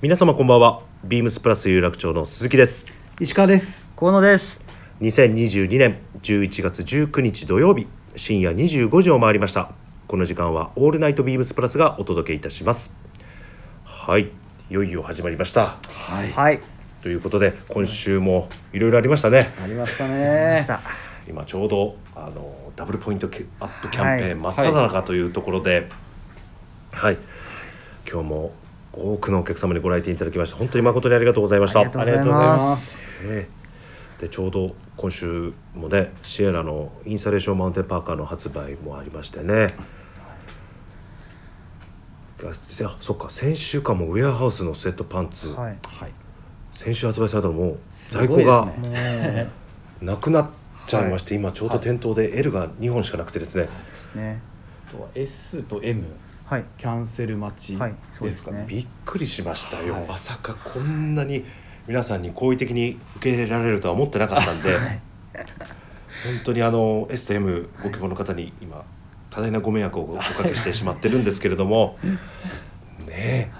皆様こんばんは。ビームスプラス有楽町の鈴木です。石川です。河野です。2022年11月19日土曜日深夜25時を回りました。この時間はオールナイトビームスプラスがお届けいたします。はい。いよいよ始まりました。はい。はい。ということで今週もいろいろありましたね。ありましたまねした。今ちょうどあのダブルポイントキアップキャンペーン真っ只中というところで。はい、今日も多くのお客様にご来店いただきまして本当に誠にありがとうございました。ありがとうございます。ええ。でちょうど今週もねシエラのインサレーションマウンテンパーカーの発売もありましてね。がいやそっか先週かもウェアハウスのスウェットパンツ、はいはい。先週発売されたのも在庫がねなくなっちゃいまして、今ちょうど店頭で L が2本しかなくてですね、ですね。あとは S と M はい。キャンセル待ちはいそうでですすねかね。びっくりしましたよ、はい。まさかこんなに皆さんに好意的に受け入れられるとは思ってなかったんで、本当にあの S と M ご希望の方に今多大なご迷惑をおかけしてしまってるんですけれども。ねえ。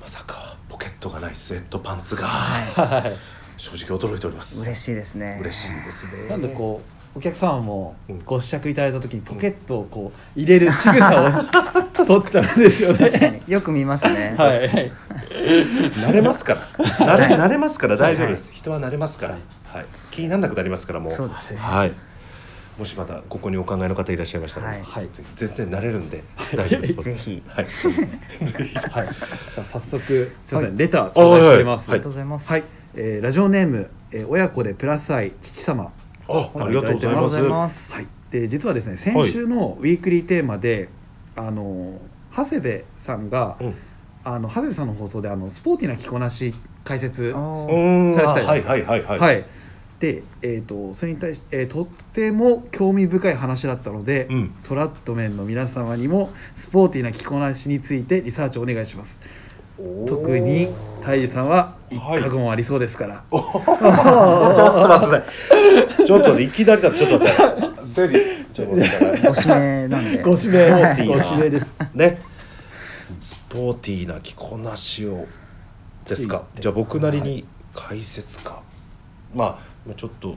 まさかポケットがないスウェットパンツが。正直驚いております。嬉しいですね。嬉しいですね。なんでこうお客様もうんご試着いただいた時にポケットをこう入れる仕草を取っちゃうんですよね。確かに。よく見ますね。はい。はい。慣れますから。慣れ慣れますから大丈夫です、人は慣れますから、はい、気にならなくなりますからもう。そうですね。はい。もしまたここにお考えの方いらっしゃいましたら、はい。はい。全然慣れるんで大丈夫です。ぜひ。はい。はい。じゃあ早速すいません。レター頂戴しております。ありがとうございます。はい、えーラジオネーム、えー親子でプラス愛父様。あありがとうございます。ありがとうござい。ますはい、で実はですね先週のウィークリーテーマで、あの長谷部さんが、うん。あの長谷部さんの放送であのスポーティーな着こなし解説されたじゃないはいはいはいはい。い、で、えー、とそれに対して、えーとっても興味深い話だったので、うん。トラットメンの皆様にもスポーティーな着こなしについてリサーチをお願いします。特にタイジさんは一過言もありそうですから、ちょっと待ってください。ちょっといきなりだとちょっと待ってください ちょっと待ってくださいご指名なんで。ご指名。スポーティーごな指名です。ね。スポーティーな着こなしをですか？じゃあ僕なりに解説か、まあちょっと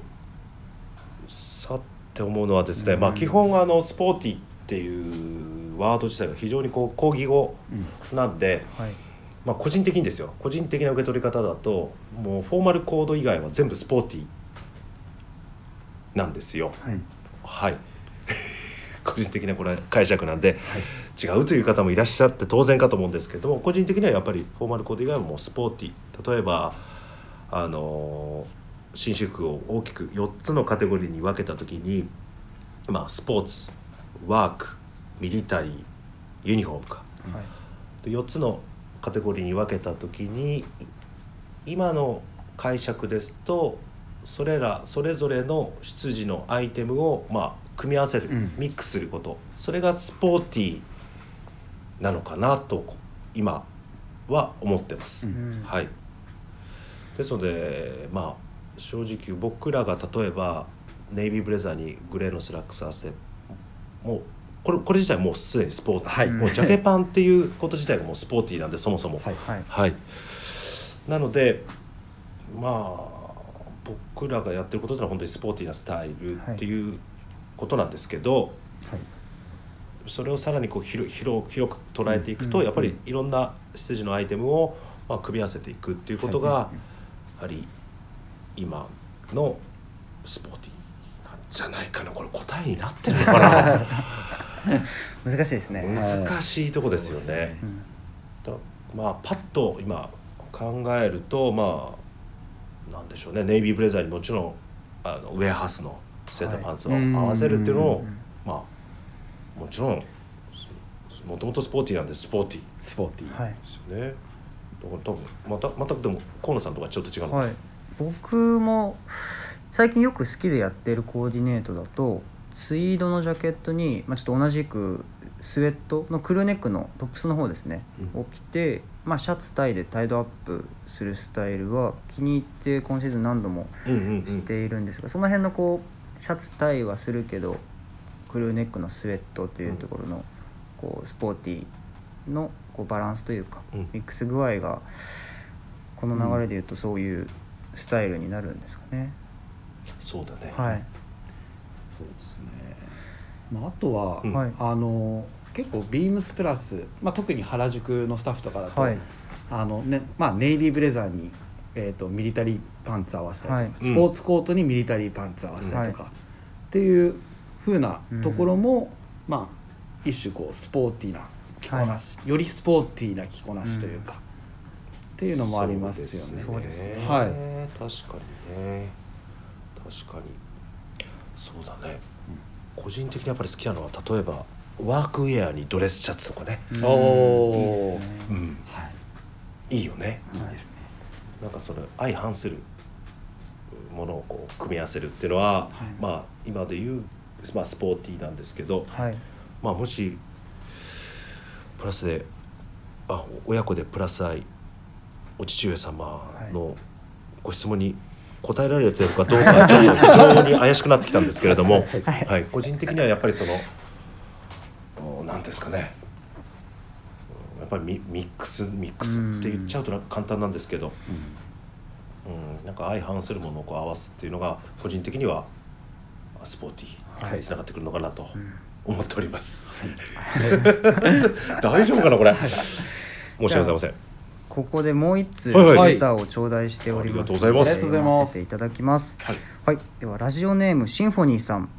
さって思うのはですね、まあ基本あのスポーティーっていうワード自体が非常にこう抗議語なんで、はい。まあ個人的にですよ。個人的な受け取り方だともうフォーマルコード以外は全部スポーティーなんですよ。はい。はい 個人的なこれ解釈なんで、違うという方もいらっしゃって当然かと思うんですけども個人的にはやっぱりフォーマルコード以外はもうスポーティー。例えばあのー紳士服を大きく4つのカテゴリーに分けた時にまあスポーツワークミリタリーユニフォームか。はい。で4つのカテゴリーに分けた時にい今の解釈ですとそれらそれぞれの出自のアイテムをまあ組み合わせる、うん。ミックスすること。それがスポーティーなのかなと今は思ってます。うん。はい、ですのでまあ正直僕らが例えばネイビーブレザーにグレーのスラックス合わせてもうこれこれ自体もうすでにスポーティー、はい。もうジャケパンっていうこと自体がもうスポーティーなんでそもそも。はい。はい。はい、なのでまあ僕らがやってることってのは本当にスポーティーなスタイルっていうことなんですけど、はいそれをさらにこう広広広く捉えていくと、うんやっぱりいろんな出自のアイテムを、まあ、組み合わせていくっていうことが、はいやはり今のスポーティーなんじゃないかな。これ答えになってるのかな。難しいですね。難しいとこですよね。うん。だまあパッと今考えるとまあなんでしょうね。ネイビーブレザーにもちろんあのウェアハウスのセーターパンツをはい合わせるっていうのを、うん。まあもちろんもともとスポーティーなんでスポーティー。スポーティー、はい。ですよね。だから多分また全くでも河野さんとはちょっと違うはい、僕も最近よく好きでやってるコーディネートだとツイードのジャケットに、まあ、ちょっと同じくスウェットのクルーネックのトップスの方ですね、うん。を着て、まあ、シャツタイでタイドアップするスタイルは気に入って今シーズン何度もうんうんうん。しているんですが、その辺のこうシャツタイはするけどクルーネックのスウェットというところのこうスポーティーのこうバランスというか、うん。ミックス具合がこの流れでいうとそういうスタイルになるんですかね、そうだね、はい。そうですね、まあ、あとは、うん。はい。あの結構ビームスプラス、まあ、特に原宿のスタッフとかだと、はい。あのねまあ、ネイビーブレザーに、えー、とミリタリーパンツ合わせたりとか、はい。スポーツコートにミリタリーパンツ合わせたりとか、っていう風なところも、まあ一種こうスポーティーな着こなし、よりスポーティーな着こなしというか、っていうのもありますよね。そうですね。はい。確かにね。確かに。そうだね、個人的にやっぱり好きなのは例えばワークウェアにドレスシャツとかね、うん。おーいいですね。うん、はい。いいよね。いいですね。なんかそれ相反するものをこう組み合わせるっていうのは、い。まあ今で言う、まあ、スポーティーなんですけど、はい。まあもしプラスであ親子でプラス愛お父上様のご質問に答えられてるかどうかちょっと非常に怪しくなってきたんですけれども、はい、個人的にはやっぱりそのおなんですかねぱりミミックスミックスって言っちゃうと簡単なんですけど、うん、なんか相反するものをこう合わすっていうのが個人的にはスポーティーにつながってくるのかなと思っております。大丈夫かなこれ？申し訳ございません。ここでもう一通はいはい。レターを頂戴しておりますありがとうございます。ありがとうございますいただきます。はい。はい。ではラジオネームシンフォニーさん。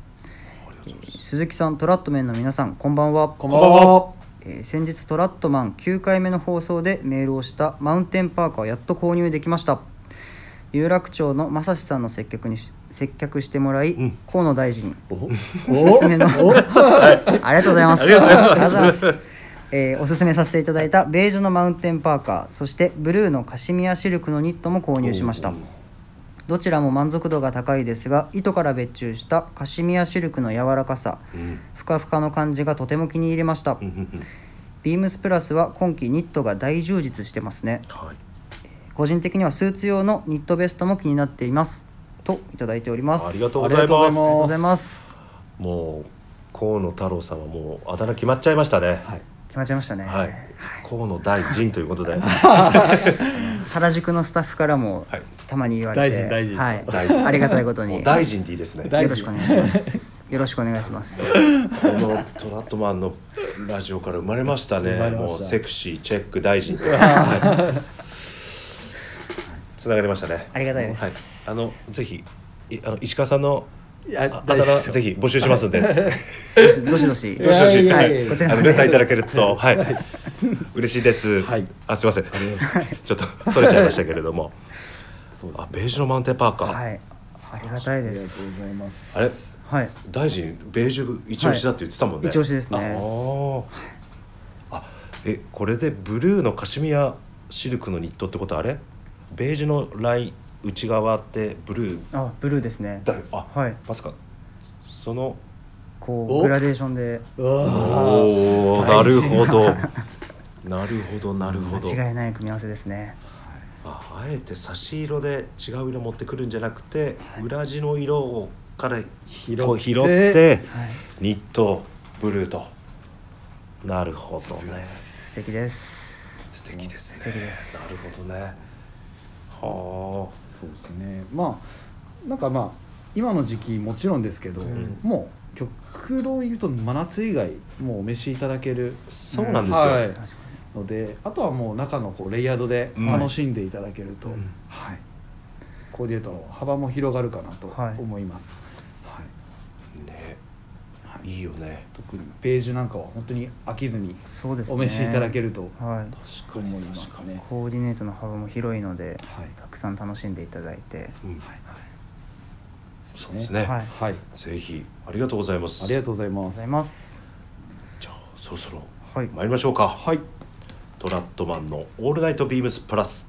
鈴木さんトラットメンの皆さんこんばんは。こんばんは。えー先日トラットマン9回目の放送でメールをしたマウンテンパーカーをやっと購入できました。有楽町の正志さんの接客にし接客してもらい、ん。河野大臣お？お？すすめのありがとうございます。ありがとうございます。ありがとうございますえーおすすめさせていただいたベージュのマウンテンパーカーそしてブルーのカシミヤシルクのニットも購入しましたどちらも満足度が高いですが糸から別注したカシミヤシルクの柔らかさうんふかふかの感じがとても気に入りましたビームスプラスは今季ニットが大充実してますねはい。個人的にはスーツ用のニットベストも気になっていますといただいておりますありがとうあございます。りがとうございますありがとうございますもう河野太郎さんはもうあだ名決まっちゃいましたね。はい。決まっちゃいましたね、はい。河野大臣ということで。原宿のスタッフからもはいたまに言われて、大臣大臣はい、大臣ありがたいことに大臣でいいですね。大よろしくお願いしますよろしくお願いしますこのトラットマンのラジオから生まれましたね。生まれましたもうセクシーチェック大臣。はいつながりましたね。ありがたいですはい。あのぜひいあの石川さんのいやああだ名ぜひ募集しますんで。どしどし。どしどし。どし、いい。やい。やこちらあのレターいただけると、はい、嬉しいです。はい。あ、すみません。ちょっとそれちゃいましたけれども、そうですあ、ベージュのマウンテンパーカー。はい。ありがたいでありがとうございすます。あれ、はい。大臣ベージュ一押しだって言ってたもんね。一押しですね。あー。あ、え、これでブルーのカシミヤシルクのニットってことはあれ？ベージュのライン内側ってブルー？あブルーですね。だ。あ、はい。まさか。その。おこうグラデーションで。おお、なるほど。なるほど、なるほど。間違いない組み合わせですね。ああえて差し色で違う色持ってくるんじゃなくて、裏地の色をから拾って拾ってはい。ニットブルーと。なるほどね。素敵です。素敵です。ね。素敵です。なるほどね。はそうですね。まあなんかまあ今の時期もちろんですけど、ん。もう極論言うと真夏以外もうお召しいただけるあそうなんですよ、はい。のであとはもう中のこうレイヤードでうん。楽しんでいただけると、うん。はい、コーディネートの幅も広がるかなとはい。思います、はいいいいよね。特にベージュなんかは本当に飽きずににそうですね。お召しいただけるとはい。確思いますね。コーディネートの幅も広いのではい。たくさん楽しんでいただいて。うん。はい。そうですね、はい。はい、ぜひありがとうございます。ありがとうございます。ございます。じゃあそろそろはい。参りましょうか、はい。トラットマンの「オールナイトビームスプラス」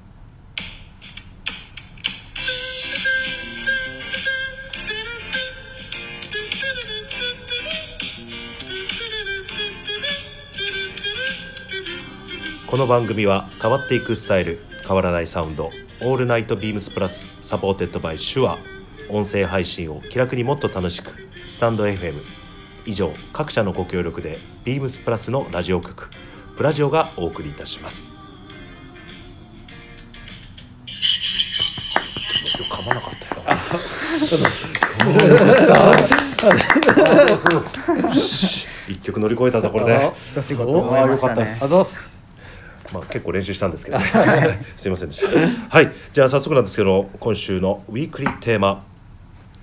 この番組は変わっていくスタイル変わらないサウンド「All Night BEAMS PLUS」 supported by Shure 音声配信を気楽にもっと楽しくスタンド FM 以上各社のご協力で BEAMS PLUS のラジオ局プラジオがお送りいたします。今日噛まなかったよ。一曲乗り越えたぞこれで、あよかったっす。あざっすまあ、結構練習したんですけど、ね、すいませんでした。はい。じゃあ早速なんですけど今週のウィークリーテーマ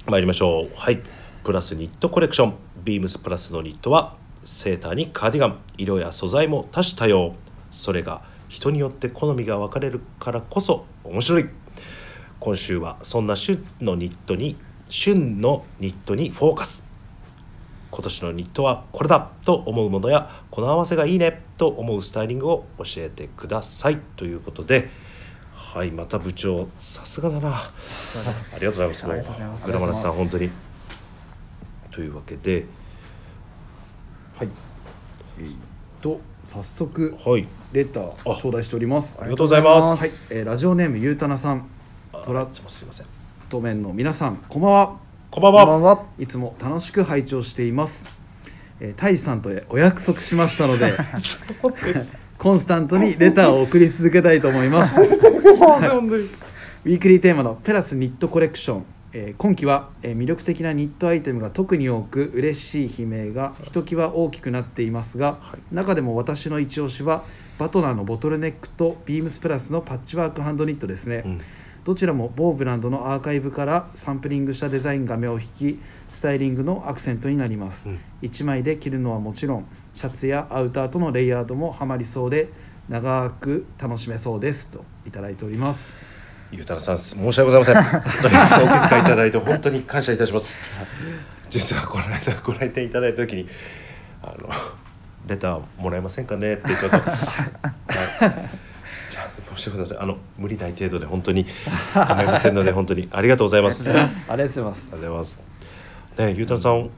参りましょう。はい。プラスニットコレクション。ビームスプラスのニットはセーターにカーディガン。色や素材も多種多様。それが人によって好みが分かれるからこそ面白い。今週はそんな旬のニットに旬のニットにフォーカス。今年のニットはこれだと思うものやこの合わせがいいねと思うスタイリングを教えてくださいということではいまた部長さすがだな。ありがとうございます。ありがとうございます。グラマラスさん本当に。というわけではい。えーっと早速はい。レター頂戴しております。ありがとうございまはい、す、えーラジオネームゆうたなさん。あトラッいつもすいません。トメンの皆さんこんばんはこんばんこんばんは。はいつも楽しく拝聴しています、えー、タイさんとお約束しましたので コンスタントにレターを送り続けたいと思います。ウィークリーテーマのペラスニットコレクション、えー今期は、えー魅力的なニットアイテムが特に多く嬉しい悲鳴がひときわ大きくなっていますが、中でも私の一押しはバトナーのボトルネックとビームスプラスのパッチワークハンドニットですね、うんどちらも某ブランドのアーカイブからサンプリングしたデザインが目を引きスタイリングのアクセントになります、うん。1枚で着るのはもちろんシャツやアウターとのレイヤードもハマりそうで長く楽しめそうですといただいております。ゆうたなさん申し訳ございません。お気遣いいただいて本当に感謝いたします。実はこの間ご来店いただいた時にあのレターもらえませんかねってちょっと、はい、申し訳ござい。ませんあの無理ない程度で本当に構いませんので本当にありがとうございます。ありがとうありがとうございます。ございますねゆうたなさん。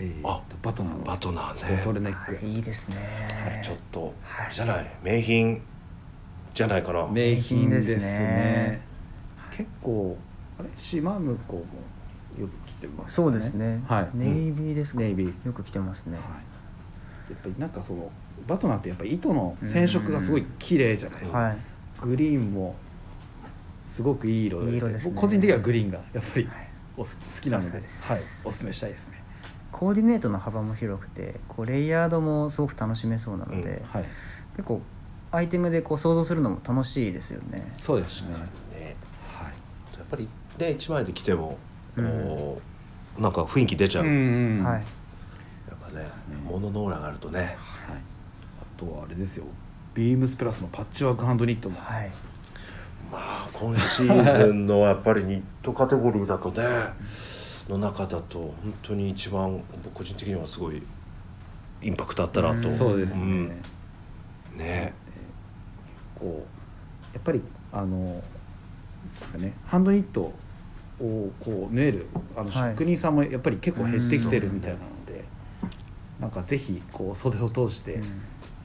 えーあバトナーの。バトナーボトネック、い。いですね。ちょっとあれじゃない名品じゃないかな。名品ですね。ね。結構あれ島向こうもよく着てます、そうですね、はい。ネイビーですか、ネイビー。よく着てますね、はい、やっぱりなんかそのバトナーってやっぱり糸の染色がすごい綺麗じゃないですか、はいグリーンもすごくいい色で。いい色ですね。僕個人的にはグリーンがやっぱりはい。お好きなので、はいおすすめしたいですね、コーディネートの幅も広くてこうレイヤードもすごく楽しめそうなので、はい、結構アイテムでこう想像するのも楽しいですよね。そうですね、ね。はい、やっぱりね一枚で着ても、こうなんか雰囲気出ちゃう、うんうんはいやっぱねね。物のオーラがあるとね。はい、あとはあれですよビームスプラスのパッチワークハンドニットも、はい。まあ今シーズンのやっぱりニットカテゴリーだとねの中だと本当に一番僕個人的にはすごいインパクトあったなと、うん。そうですね、ん。ね。こうやっぱりあのですかねハンドニットをこう縫えるあのはい職人さんもやっぱり結構減ってきてるみたいなので、なんかぜひこう袖を通してうん。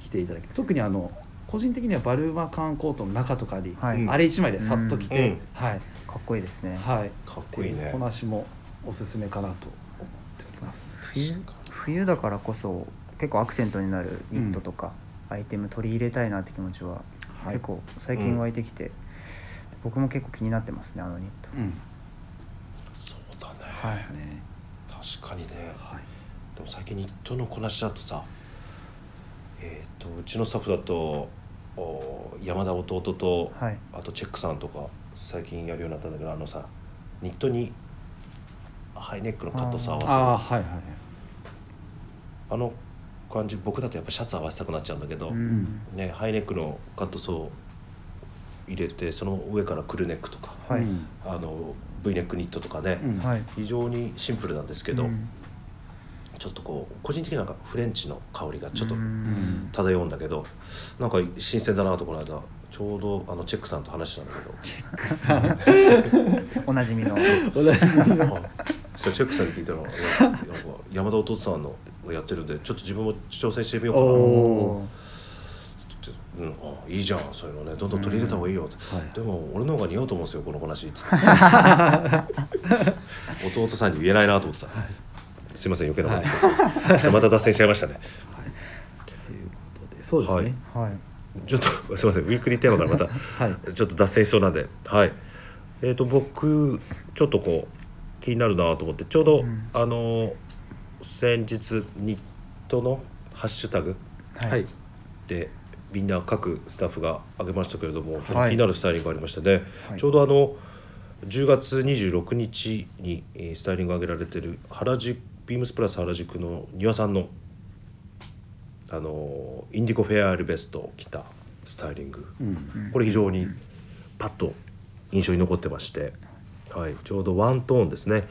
着ていただき特にあの個人的にはバルーマカンコートの中とかに、はい。あれ一枚でさっと着て、うん。はい。かっこいいですね、はい。かっこいいね。こなしもおすすめかなと思っております。冬冬だからこそ結構アクセントになるニットとか、アイテム取り入れたいなって気持ちは、はい。結構最近湧いてきて、僕も結構気になってますねあのニット、うん、そうだね、はいね、確かにね。はい、でも最近ニットのこなしだとさえっ、とうちのスタッフだとお山田弟と、はい。あとチェックさんとか最近やるようになったんだけどあのさニットにハイネックのカットソー合わせる。ああはいはい。あの感じ僕だとやっぱシャツ合わせたくなっちゃうんだけど、うん。ね、ハイネックのカットソー入れてその上からクルネックとか、はい、うんあの V ネックニットとかね、うん。はい。非常にシンプルなんですけど、うんちょっとこう個人的になんかフレンチの香りがちょっとうん。漂うんだけど、なんか新鮮だなとこの間ちょうどあのチェックさんと話したんだけど。おなじみの。同じはいそしたらチェックさんに聞いたらいやなんか山田弟さんのやってるんでちょっと自分も挑戦してみようかな。うん、あいいじゃんそういうのね。どんどん取り入れた方がいいよ。って、はい。でも俺の方が似合うと思うんですよこの話つって。弟さんに言えないなと思ってさ、すいません余計なこと言って、じゃあまた脱線しちゃいましたね。とい。うことでそうですね、はい。ちょっと すみませんウィークリーテーマからまたはい。ちょっと脱線しそうなんで、はい。えっ、と僕ちょっとこう気になるなと思ってちょうど、あの先日ニットのハッシュタグはい。はい。でみんな各スタッフが挙げましたけれどもちょっとはい気になるスタイリングがありましてね、はい。ちょうどあの10月26日にえースタイリングが挙げられてる原宿ビームスプラス原宿の庭さんのあのインディゴフェアールベストを着たスタイリング、うん。これ非常にパッと印象に残ってまして、はい、ちょうどワントーンですね。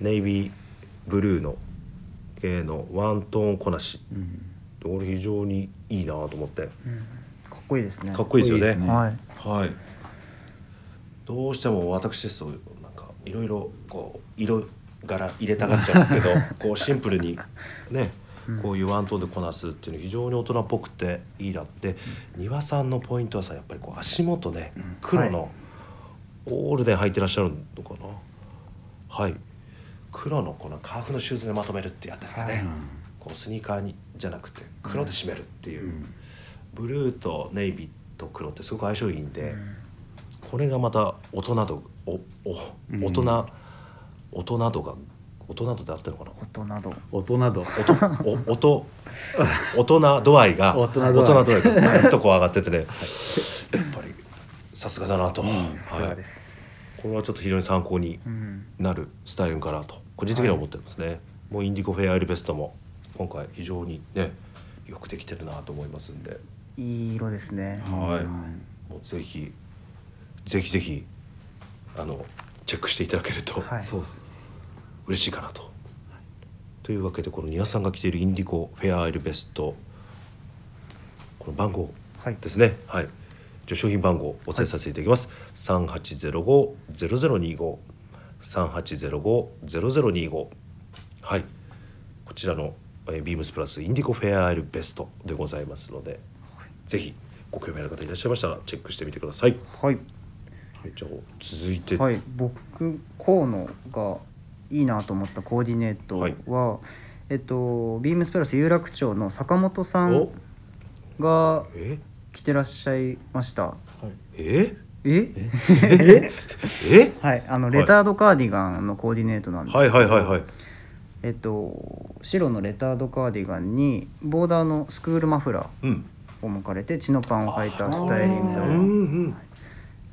ネイビーブルーの系のワントーンこなし、うん。これ非常にいいなと思って、かっこいいですね。かっこいいですよね。ね。はい。はい。どうしても私ですとなんかいろいろこう色柄入れたがっちゃうんですけど こうシンプルにねこういうワントーンでこなすっていうの非常に大人っぽくていいなって。庭さんのポイントはさやっぱりこう足元ね黒のオールで履いてらっしゃるのかな？はい。黒のこのカーフのシューズでまとめるってやつですかね、こうスニーカーにじゃなくて黒で締めるっていう、ブルーとネイビーと黒ってすごく相性いいんで、これがまた大人度おお大人、大人度が大人度であってるのかな？音など大人度。音お音大人度合いが大人度合い。大人度合いがぐっとこう上がっててね、やっぱりさすがだなと、はい。これはちょっと非常に参考にうん。なるスタイルかなと個人的には思ってますね、もうインディゴフェアエルベストも今回非常にねよくできてるなと思いますんで、いい色ですね。はい。もうぜひぜひぜひあのチェックしていただけるとはい。嬉しいかなと。というわけでこの庭さんが着ているインディゴフェアアイルベストこの番号はい。ですね。はい、じゃあ商品番号をお伝えさせていただきます、三八ゼロ五ゼロゼロ二五。三八ゼロ五ゼロゼロ二五。はい。こちらの、えービームスプラスインディゴフェアアイルベストでございますので、ぜひご興味ある方いらっしゃいましたらチェックしてみてください。はいはい、じゃあ続いて、はい、僕河野がいいなと思ったコーディネートは、はい。えっとビームスプラス有楽町の坂本さんお。がえ？着てらっしゃいました。え？え？え？はいあのレタードカーディガンのコーディネートなんですけど。はいはいはいはい。えっと白のレタードカーディガンにボーダーのスクールマフラうん。ーを巻かれてチノパンを履いたスタイリングうんうでん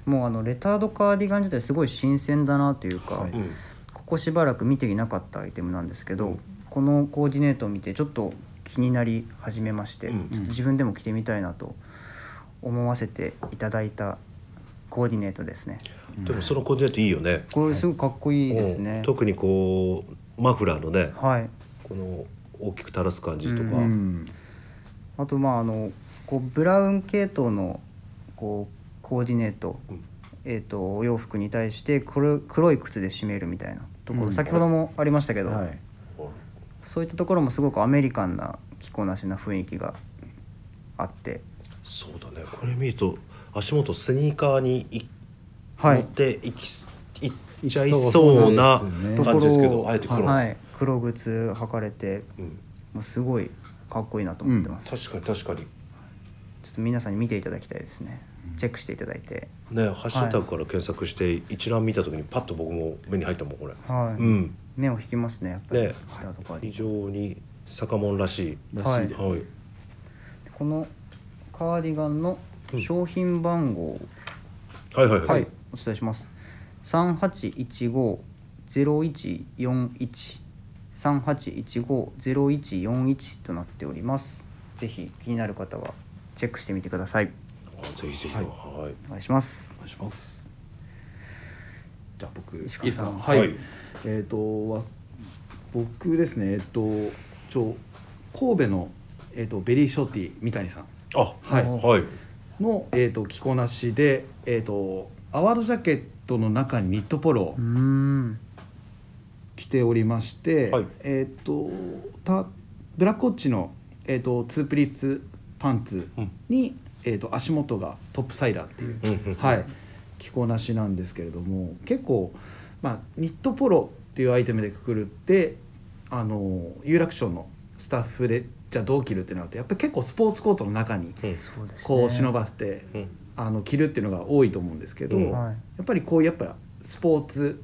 もうあのレタードカーディガン自体すごい新鮮だなというか、はい。うん。ここしばらく見ていなかったアイテムなんですけど、このコーディネートを見てちょっと気になり始めまして、うんちょっと自分でも着てみたいなと思わせていただいたコーディネートですね。でもそのコーディネートいいよね。これすごくかっこいいですね。うん。特にこうマフラーのね、はい。この大きく垂らす感じとか、ううん。あとまああのこうブラウン系統のこうコーディネート、うん。えー、とお洋服に対して黒黒い靴で締めるみたいなところ、うん。先ほどもありましたけど、はい。そういったところもすごくアメリカンな着こなしな雰囲気があって。そうだね。これ見ると足元スニーカーにい、はい。持っていきすい。っちゃいそうな感じですけどところをあえて黒、はい、黒靴履かれてうん、もうすごいかっこいいなと思ってます、確かに確かに。ちょっと皆さんに見ていただきたいですねチェックしていただいて。ねハッシュタグから検索して一覧見た時にパッと僕も目に入ったもんこれ、はい、うん。目を引きますねやっぱり、ね。非常に坂門らしいらしい。です、はい。このカーディガンの商品番号、はいはいはい、はい、お伝えします。三八一五ゼロ一四一。三八一五ゼロ一四一となっております。ぜひ気になる方はチェックしてみてください。あぜひぜひ。はい。はいお願いします。お願いします。じゃあ僕石川さん。はい、はい。えっ、とわ僕ですね。えっ、とちょ神戸のえっ、とベリーショーティー三谷さん。あはい。はい。のえっ、と着こなしでえっ、とアワードジャケットの中にニットポロ。着ておりまして、はい。えっ、とたブラックウォッチのえっ、とツープリーツパンツに、えー、と足元がトップサイダーっていう、はい、着こなしなんですけれども結構、まあ、ニットポロっていうアイテムでくくるってあの有楽町のスタッフでじゃあどう着るってなるとやっぱり結構スポーツコートの中にこう忍ばせて、うん。あの着るっていうのが多いと思うんですけど、うん。はい。やっぱりこうやっぱスポーツ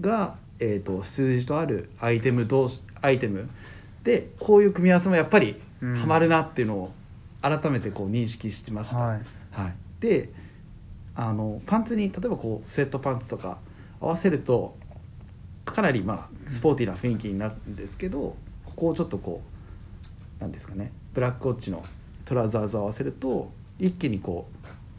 が、えー、と数字とあるアイテム同士アイテムでこういう組み合わせもやっぱりうん。ハマるなっていうのを改めてこう認識しました。はい。はい、であのパンツに例えばこうスウェットパンツとか合わせるとかなりまあスポーティーな雰囲気になるんですけどここをちょっとこうなんですかねブラックウォッチのトラウザーズを合わせると一気にこ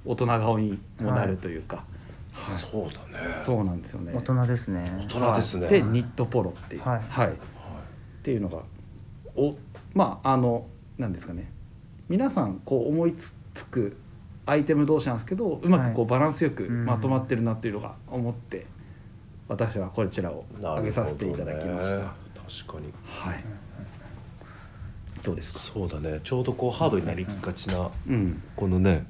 う大人顔にもなるというか、はい。そうだね。そうなんですよね。大人ですね。大人ですね。はいでニットポロっていう、はい。っていうのがおまああのなんですかね皆さんこう思いつくアイテム同士なんですけどうまくこうバランスよくうんまとまってるなっていうのが思って、私はこちらをなるほどね上げさせていただきました。確かにはい。どうですか？そうだねちょうどこうハードになりがちなうん。このね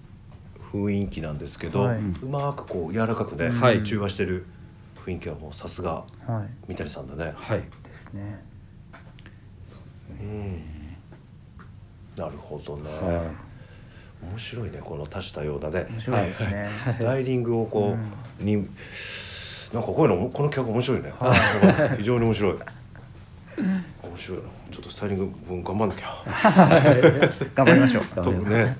雰囲気なんですけど、はいうまくこう柔らかくね、はい中和してる雰囲気はもうさすがはい三谷さんだね、はい。ですねそうですうね。んなるほどね、は面白いねこの多種多様なね。面白いですね。スタイリングをこう、になんかこういうのこの企画面白いね、非常に面白い。面白い。なちょっとスタイリング分頑張んなきゃ。頑張りましょう。とね、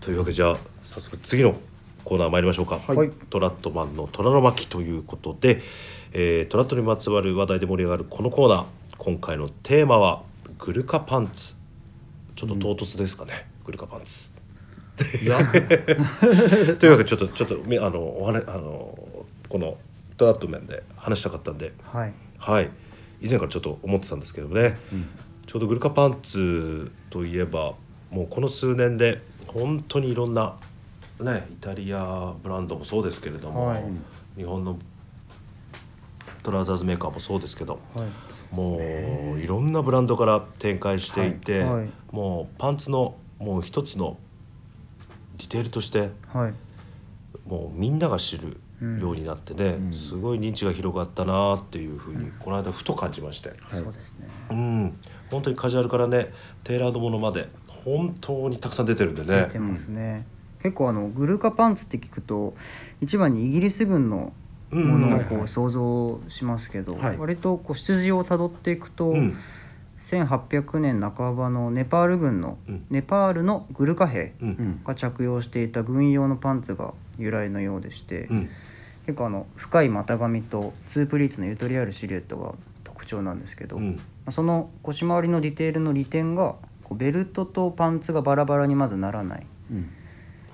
というわけでじゃあ早速次のコーナー参りましょうか、はい。トラットマンの虎の巻ということで、えートラットにまつわる話題で盛り上がるこのコーナー。今回のテーマはグルカパンツちょっと唐突ですかね、グルカパンツ。い。というわけでちょっとちょっとみあのお話あのこのトラット面で話したかったんで。はい。はい。以前からちょっと思ってたんですけどもね、ちょうどグルカパンツといえばもうこの数年で本当にいろんなねイタリアブランドもそうですけれども、はい。日本のトラウザーズメーカーもそうですけど、はい。もういろんなブランドから展開していて、はい。はいもうパンツのもう一つのディテールとしてはい。もうみんなが知るようになってね、うん。すごい認知が広がったなっていうふうにこの間ふと感じまして、そうですね。うん。本当にカジュアルからねテーラードものまで本当にたくさん出てるんでね。出てますね。結構あのグルカパンツって聞くと一番にイギリス軍のものをこう想像しますけど、はい。割とこう出自をたどっていくと、うん1800年半ばのネパール軍の、うん。ネパールのグルカ兵。が着用していた軍用のパンツが由来のようでして、うん。結構あの深い股上とツープリーツのゆとりあるシルエットが特徴なんですけど、うん。まあその腰回りのディテールの利点がこうベルトとパンツがバラバラにまずならないっ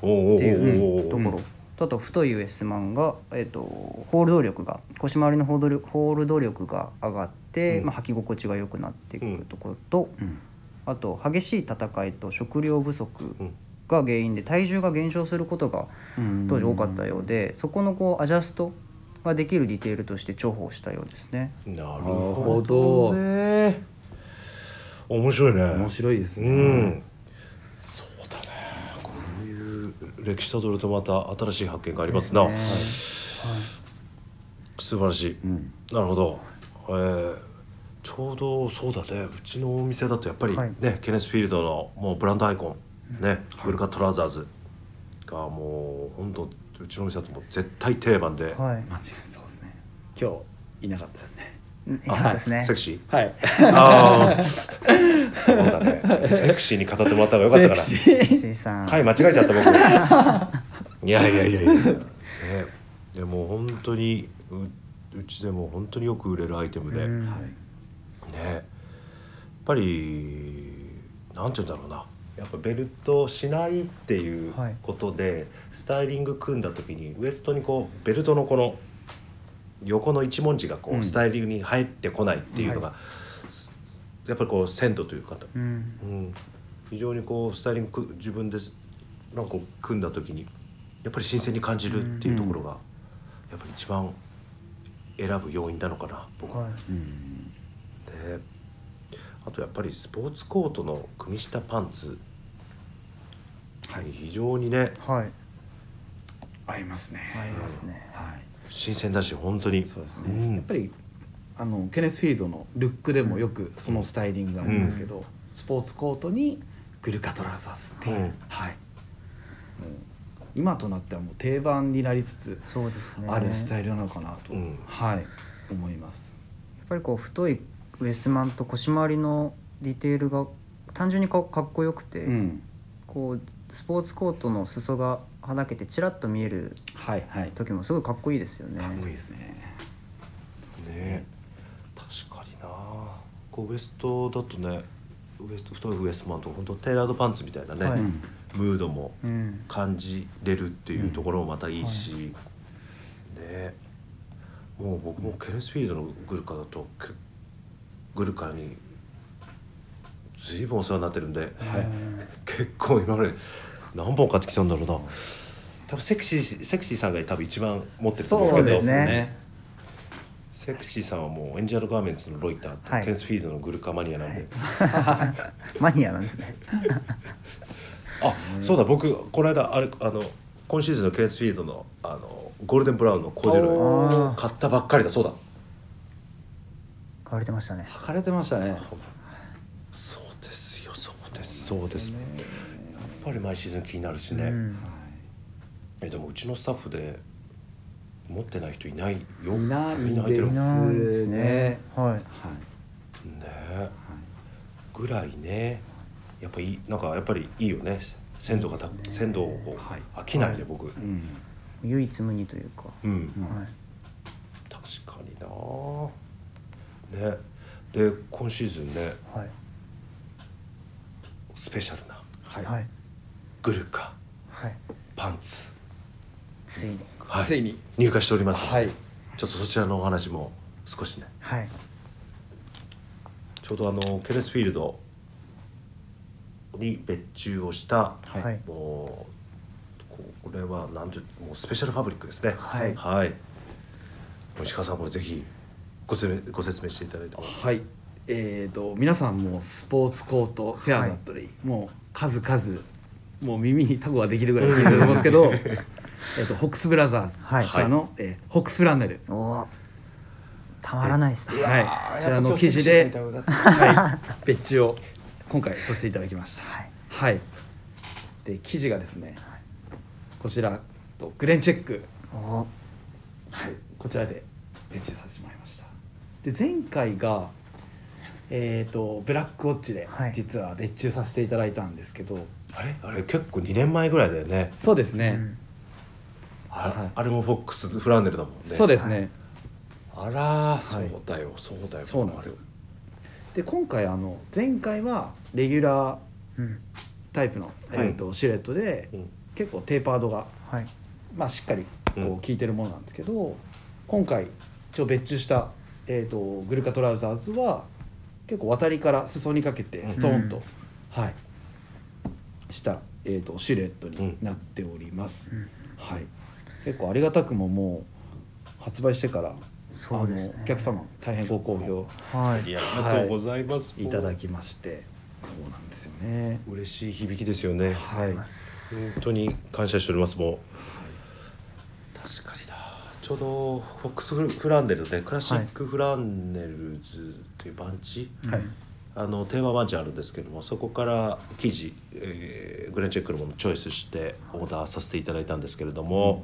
ていうところ、あと太いウエストマンが、えー、とホールド力が腰回りのホールド力ホールド力が上がって、うん。まあ、履き心地が良くなっていくところと、うん。あと激しい戦いと食料不足うんが原因で体重が減少することがうん。当時多かったようで、そこのこうアジャストができるディテールとして重宝したようですね。なるほほど面白いね。面白いですね。うんそうだねこういう歴史たどるとまた新しい発見がありますな、素晴らしい、うん。なるほど、えーちょうどそうだね。うちのお店だとやっぱりね、はい。ケネスフィールドのもうブランドアイコンね、グルカトラウザーズがもう本当うちのお店だともう絶対定番で、はい、間違いそうですね。今日いなかったですね。うんいやですね。セクシー？はい。ああ そうだね。セクシーに語ってもらった方がよかったかなセクシー C さん、回間違えちゃった僕。いやいやいやいや、ね、でも本当にううちでも本当によく売れるアイテムで、うん。ね。はい。やっぱりなんて言うんだろうな。やっぱベルトしないっていうはいことで、スタイリング組んだ時にウエストにこうベルトのこの横の一文字がこう、うん。スタイリングに入ってこないっていうのが、すやっぱりこう鮮度というか、うん。うん、非常にこうスタイリングく自分でなんか組んだ時にやっぱり新鮮に感じるっていうところが、やっぱり一番選ぶ要因なのかな僕は。はい。うん。であとやっぱりスポーツコートの組下パンツ、はい。非常にね。はい。合いますね。合いますね。はい。新鮮だし本当に。そうですね。ん。やっぱりあのケネスフィールドのルックでもよくそのスタイリングがありますけど、スポーツコートにグルカトラウザーズっていう、うん。はい。今となってはもう定番になりつつそうですね。あるスタイルなのかなと、うん。はい思います。やっぱりこう太いウエストマンと腰回りのディテールが単純にかかっこよくて、うん。こうスポーツコートの裾がはだけてちらっと見えるはいはい。時もすごいかっこいいですよね。かっこいいですね。ね確かにな。こうウエストだとねウエスト太いウエストマンと本当テーラードパンツみたいなね、はい。うんムードもうん。感じれるっていうところもまたいいし、ね。もう僕もケネスフィールドのグルカだとけグルカに随分お世話になってるんで、結構今まで何本買ってきたんだろうな。多分セクシーセクシーさんが多分一番持ってると思そうけどですねセクシーさんはもうエンジェルガーメンツのロイターとはい。ケンスフィールドのグルカマニアなんで、マニアなんですね。あそうだ僕この間あれあの今シーズンのケンスフィールドのあのゴールデンブラウンのコーデュロイあー。買ったばっかりだそうだ。買われてましたね。履かれてましたね。そうですよそうですそうです。やっぱり毎シーズン気になるしね、うん。えでもうちのスタッフで持ってない人いないよ。いないみんな履いてる。ですい。ないですね。ねはい。はいねぐらいね。やっぱいいなんかやっぱりいいよね。鮮度がた鮮度をこう、はい。飽きないで僕。うん。唯一無二というか、うん、うん。はい。確かにな。ね。で今シーズンね。はい。スペシャルな。はい。はい。グルカ。はい。パンツ、ついにはい、ついに。入荷しております、はい。ちょっとそちらのお話も少しね。はい。ちょうどあのケネスフィールドに別注をした、はい。はいもうここれはなんてもうスペシャルファブリックですね。はい。はい。石川さんこれぜひご説明ご説明していただいても。はい。えー、と皆さんもスポーツコートフェアだったり、もう数々もう耳にタコができるぐらい聞いてると思うんですけど えーとホックスブラザーズはい。こちらの、えーホックスフランネル。おおたまらないですね。はい。こちらの記事で、はい、別注を今回させていただきました。はい。はい。で生地がですねこちらとグレンチェック。おおはい、こちらで別注させてもらいました。で前回がえー、とブラックウォッチではい。実は別注させていただいたんですけど、あれ？あれ結構2年前ぐらいだよね。そうですね、うんあ,、はい。あれもフォックスフランネルだもんね。そうですね、あらそうだよ、そうだよ。そうなんですよ。で今回あの前回はレギュラーうん。タイプの、えー、とシルエットで、うん。結構テーパードが、はい。まあ、しっかりこうん。う効いてるものなんですけど、今回一応別注した、えー、とグルカトラウザーズは結構渡りから裾にかけてストーンと、はい。した、えー、とシルエットになっております、うん。はい結構ありがたくももう発売してからそうですね。あのお客様大変ご好評はい。ありがとうございます、いただきましてそうなんですよね。嬉しい響きですよね。はい本当に感謝しておりますもう。確かにだちょうどフォックスフランネルでクラシックフランネルズというバンチ、はい。あのテーマバンチあるんですけどもそこから生地、えーグレンチェックのものをチョイスしてオーダーさせていただいたんですけれども、やっ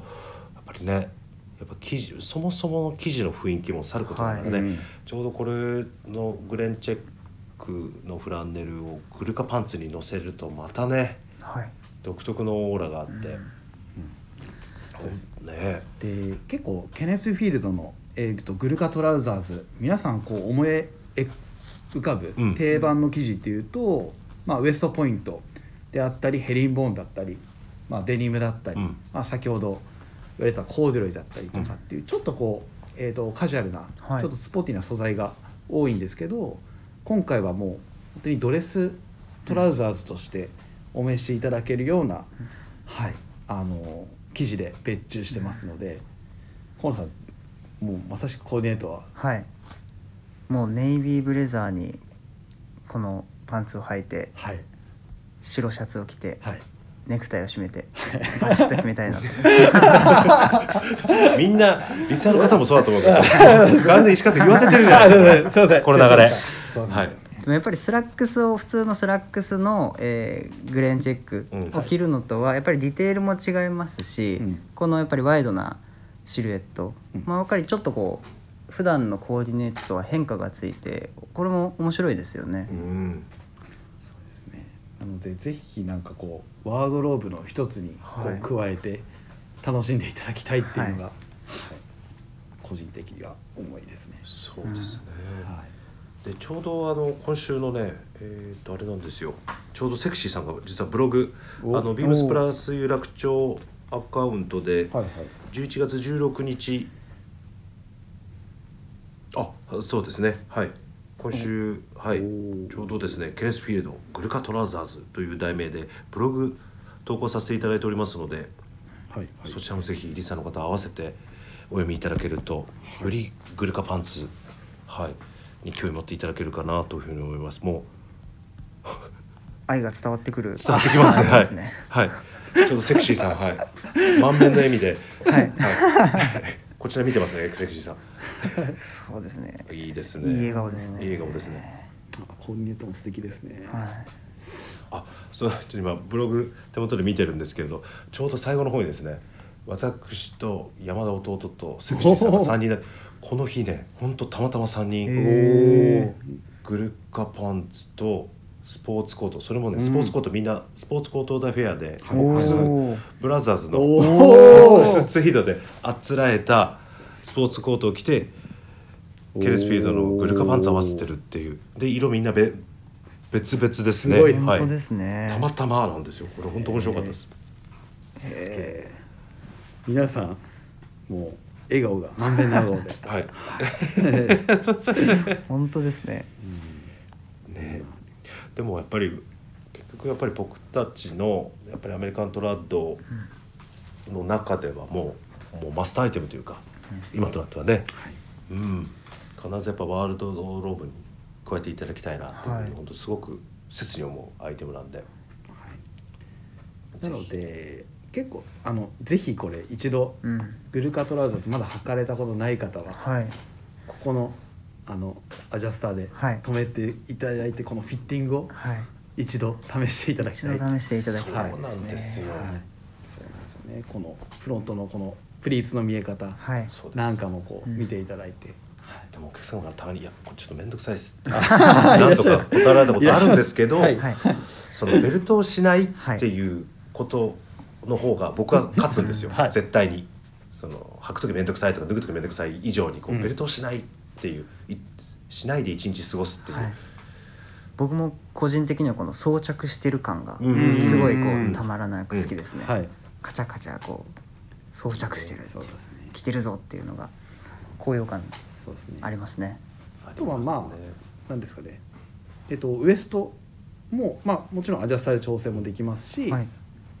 ぱりねやっぱ生地そもそもの生地の雰囲気もさることながらね、はい。うん。ちょうどこれのグレンチェックのフランネルをグルカパンツに乗せるとまたねはい。独特のオーラがあって、ほん。ね。で結構ケネスフィールドの、えー、とグルカトラウザーズ皆さんこう思い浮かぶうん。定番の生地っていうと、まあ、ウエストポイントであったりヘリンボーンだったり、まあ、デニムだったり、うん。まあ、先ほど言われたコーデュロイだったりとかっていう、ちょっとこう、えー、とカジュアルな、はい。ちょっとスポーティーな素材が多いんですけど今回はもう本当にドレストラウザーズとしてお召しいただけるような、はいあの生地で別注してますので河野さんもうまさしくコーディネートは？はい。もうネイビーブレザーにこのパンツを履いてはい。白シャツを着てはいネクタイを締めてバチッと決めたいなと。みんなリスナーの方もそうだと思うけど完全に石川さん言わせてるじゃないですか。この流れ。はい。でもやっぱりスラックスを普通のスラックスの、えーグレンチェックうん。を着るのとはやっぱりディテールも違いますし、うん。このやっぱりワイドなシルエット、うん。まあやっぱりちょっとこう普段のコーディネートとは変化がついてこれも面白いですよね。う。んなのでぜひなんかこうワードローブの一つにこはい。う加えて楽しんでいただきたいっていうのが、ははい。個人的には思いですね。そうですね、はい。でちょうどあの今週のねえー、とあれなんですよ。ちょうどセクシーさんが実はブログおあのビームスプラス有楽町アカウントではいはい。11月16日あそうですね。はい今週はい。ちょうどですねケネスフィールドグルカトラザーズという題名でブログ投稿させていただいておりますので、はいはい。そちらもぜひリサの方合わせてお読みいただけるとよりグルカパンツ、はい、に興味持っていただけるかなというふうに思います。もう 愛が伝わってくる。伝わってきますね。はい。はい、ちょうどセクシーさんはい。満面の笑みで、はいこちら見てますねセクシーさそうですね。んいいですね。いい笑顔ですね。いい笑顔ですね。あコーディネートも素敵ですね。はい。あそうちょっと今ブログ手元で見てるんですけれどちょうど最後の方にですね私と山田弟とセクシーさんが3人でこの日ねほんとたまたま3人、へグルカパンツとスポーツコート。それもね、うん。スポーツコートみんなスポーツコートダフェアでおボックスー。ブラザーズのおボー。ックスツイードであつらえたスポーツコートを着てケレスフィールドのグルカパンツ合わせてるっていう。で色みんなべ別々ですね。すごい。はい。ね、たまたまなんですよ。これ本当面白かったです、えー。皆さんもう笑顔が。満面の笑顔で。はい。本当ですねねでもやっぱり結局やっぱり僕たちのやっぱりアメリカントラッドの中ではもうもうマスターアイテムというか、今となってはね、うん、必ずやっぱワールドローブに加えていただきたいなっていうふうに、はい。本当すごく切に思うアイテムなんで。なので結構あのぜひこれ一度うん。グルカトラウザーってまだ履かれたことない方ははい。ここのあのアジャスターではい。止めていただいてこのフィッティングをはい。一度試していただき一たい。度試していただきたいそうなんですよ、はい、そうなんですよね。このフロントのこのプリーツの見え方なんかもこううん見ていただいて、でもお客様からたまに「いやこれちょっと面倒くさいっす」って。なんとか答えられたことあるんですけど、はいはい。そのベルトをしないっていうことの方が僕は勝つんですよ、はい。絶対に。その履く時面倒くさいとか脱ぐ時面倒くさい以上にこう、うん。ベルトをしないっていういしないで一日過ごすっていう、はい。僕も個人的にはこの装着してる感がうんすごいこうんうたまらなく好きですね、はい。カチャカチャこう装着してるってね。着てるぞっていうのが高揚感ありますね。あとはまありすねなんですかね。えっとウエストもまあもちろんアジャスターで調整もできますし、はい。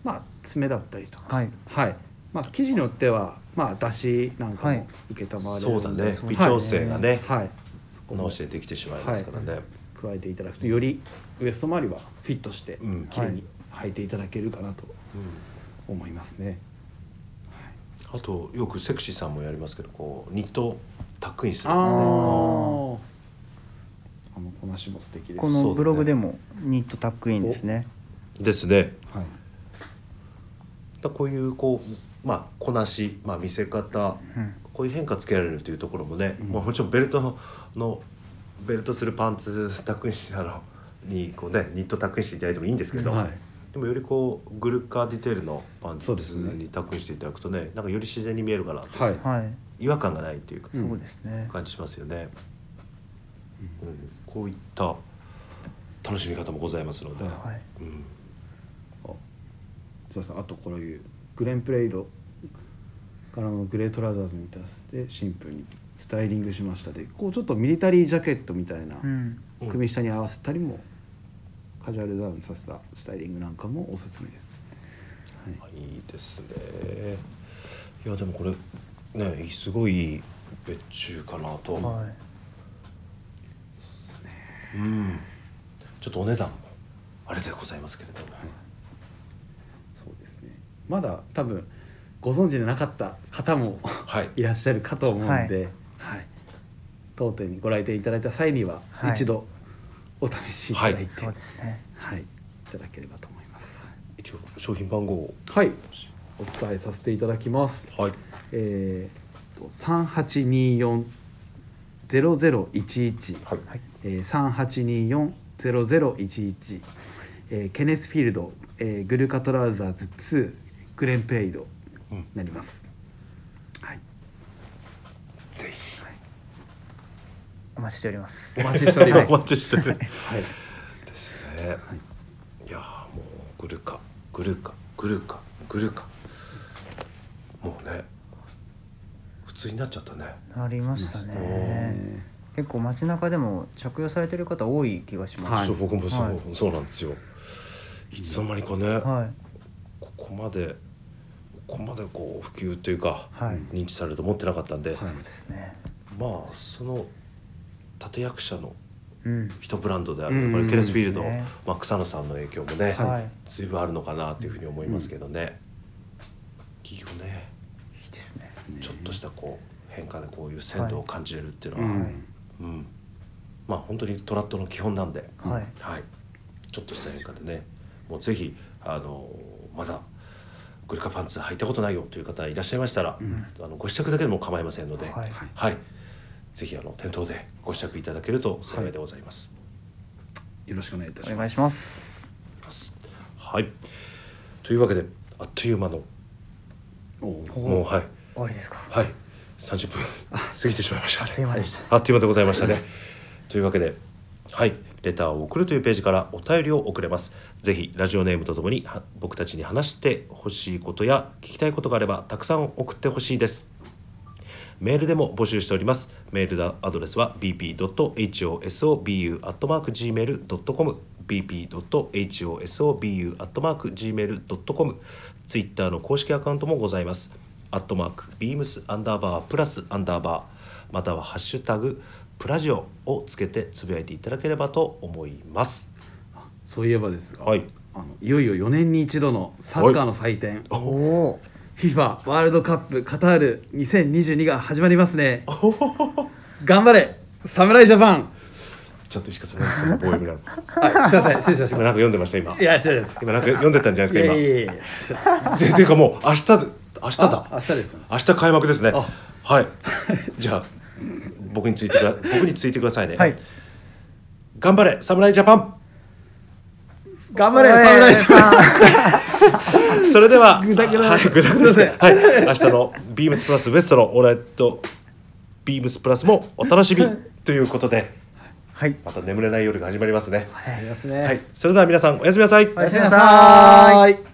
まあ爪だったりとか。はい。はい。まあ生地によってはまあ出汁なんかはい。も受けたまわれそうだね。微調整がね、はいもこの押しでできてしまいますからね、加えていただくとよりウエスト周りはフィットしてうん。綺麗に履いていただけるかなとうん思いますね、あとよくセクシーさんもやりますけどこうニットタックインするんですね。あのこなしも素敵です。このブログでもニットタックインですね。ですね。はい。だこういうこうまあこなし、まあ、見せ方、うん。こういう変化つけられるというところもね、まあ、もちろんベルトのベルトするパンツタックインしあのにこうねニットタックインしていただいてもいいんですけど、はい。でもよりこうグルカーディテールのパンツにタックインしていただくとねなんかより自然に見えるかなと、はい。はい違和感がないっていうか、うん。そうですね。感じしますよね、うん。こういった楽しみ方もございますので、はいはい。うん。あじゃあさあとこういうグレンプレイドからのグレートラザーズに対してシンプルにスタイリングしました。でこうちょっとミリタリージャケットみたいな組下に合わせたりもカジュアルダウンさせたスタイリングなんかもおすすめです、はい。いいですね。いやでもこれねすごいいい別注かなと、はうん。ちょっとお値段もあれでございますけれども、そうですね。まだ多分ご存知でなかった方もはい。いらっしゃるかと思うんで、はい。当店にご来店いただいた際にははい。一度お試しいただいて、そうですね。はい、いただければと思います。一応商品番号を。はい。お伝えさせていただきます。はい。えーと、3824-0011、はい。えー、3824-0011、えー、ケネスフィールド、えー、グルカトラウザーズ2グレンペイド。になります、はい、ぜひ。お待ちしております。お待ちしております。お待ちしてるはい、ですね、い、やーもうグルカ。グルカ。グルカ。グルカ。もうね普通になっちゃったね。なりましたおね結構街中でも着用されてる方多い気がします、はい。そう僕もそう,、はいそうなんですよ。いつの間にかね、はい。ここまでここまでこう普及というか、はい。認知されると思ってなかったんで、そうですね。まあその立役者のうん。一ブランドである、うんやっぱりケレスフィールド、ね。まあ、草野さんの影響もね、はい。随分あるのかなというふうに思いますけどね、企業ねいいですね。ちょっとしたこう変化でこういう鮮度を感じれるっていうのは、うんうん。まあ本当にトラットの基本なんで、はい。ちょっとした変化でねもうぜひあのまだグルカパンツ履いたことないよという方いらっしゃいましたら、あのご試着だけでも構いませんので、はい。はい。ぜひあの店頭でご試着いただけると幸いでございます。よろしくお願いいたします。お願いします。はい、というわけであっという間のもうはい。終わりですか？はい。30分過ぎてしまいました、あっという間でした。あっという間でございましたね。というわけで、はい、レターを送るというページからお便りを送れます。ぜひラジオネームとともに僕たちに話してほしいことや聞きたいことがあればたくさん送ってほしいです。メールでも募集しております。メールアドレスは bp.hosobu.gmail.com bp.hosobu.gmail.com ツイッターの公式アカウントもございます。アットマークビームスアンダーバープラスアンダーバーまたはハッシュタグプラジオをつけてつぶやいていただければと思います。そういえばですが、はいあのいよいよ4年に一度のサッカーの祭典、おお FIFA ワールドカップカタール2022が始まりますね頑張れ侍ジャパンちょっと石川さん、棒読みなの。はいすいません失礼しまし今なんか読んでました今たい。や違うです今なんか読んでたんじゃないですかいやいやいや今。でていうかもう明日で明日だ。明日です明日開幕ですねあ。はい。じゃあ僕についてくだ 僕についてくださいね。はい。頑張れ侍ジャパン。頑張れ侍ジャパン それでは、ぐだぐだはい、ぐだぐだで。はい、明日のビームスプラスウエストのオーライトビームスプラスもお楽しみということで、はいまた眠れない夜が始まりますね。ありますはねい、それでは皆さんおやすみなさい。おやすみなさい